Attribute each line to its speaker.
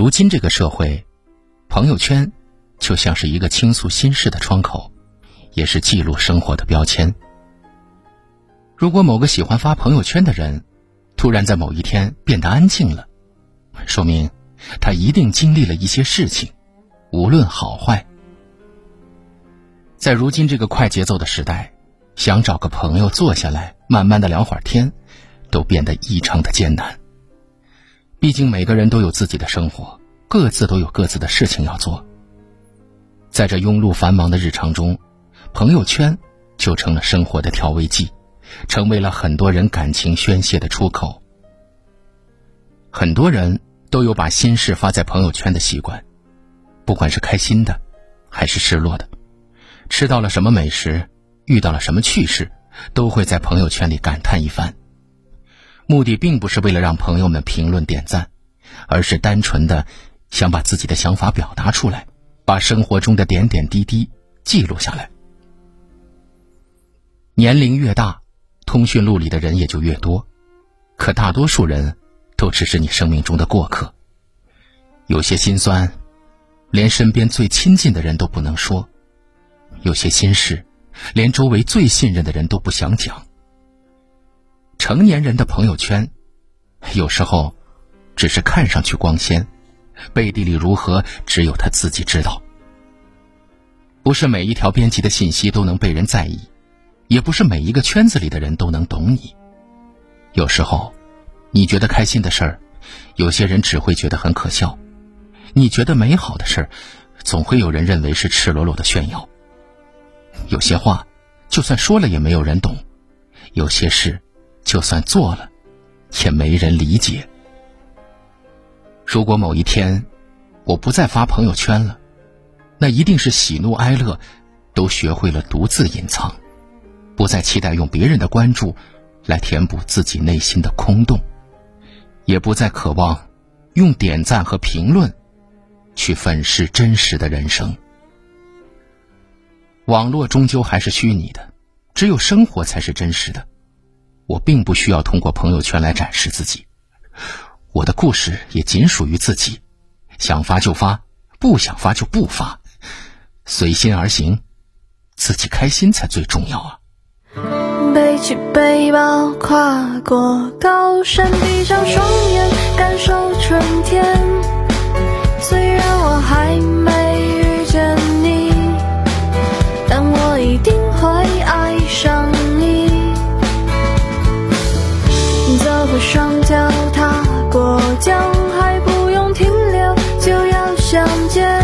Speaker 1: 如今这个社会，朋友圈就像是一个倾诉心事的窗口，也是记录生活的标签。如果某个喜欢发朋友圈的人，突然在某一天变得安静了，说明他一定经历了一些事情，无论好坏。在如今这个快节奏的时代，想找个朋友坐下来慢慢的聊会儿天，都变得异常的艰难。毕竟每个人都有自己的生活，各自都有各自的事情要做。在这庸碌繁忙的日常中，朋友圈就成了生活的调味剂。成为了很多人感情宣泄的出口。很多人都有把心事发在朋友圈的习惯，不管是开心的，还是失落的，吃到了什么美食，遇到了什么趣事，都会在朋友圈里感叹一番。目的并不是为了让朋友们评论点赞，而是单纯的想把自己的想法表达出来，把生活中的点点滴滴记录下来。年龄越大。通讯录里的人也就越多，可大多数人都只是你生命中的过客。有些心酸，连身边最亲近的人都不能说；有些心事，连周围最信任的人都不想讲。成年人的朋友圈，有时候只是看上去光鲜，背地里如何，只有他自己知道。不是每一条编辑的信息都能被人在意。也不是每一个圈子里的人都能懂你。有时候，你觉得开心的事儿，有些人只会觉得很可笑；你觉得美好的事儿，总会有人认为是赤裸裸的炫耀。有些话，就算说了也没有人懂；有些事，就算做了，也没人理解。如果某一天，我不再发朋友圈了，那一定是喜怒哀乐，都学会了独自隐藏。不再期待用别人的关注来填补自己内心的空洞，也不再渴望用点赞和评论去粉饰真实的人生。网络终究还是虚拟的，只有生活才是真实的。我并不需要通过朋友圈来展示自己，我的故事也仅属于自己。想发就发，不想发就不发，随心而行，自己开心才最重要啊！
Speaker 2: 背起背包，跨过高山，闭上双眼，感受春天。虽然我还。走过双脚踏过江还不用停留就要相见。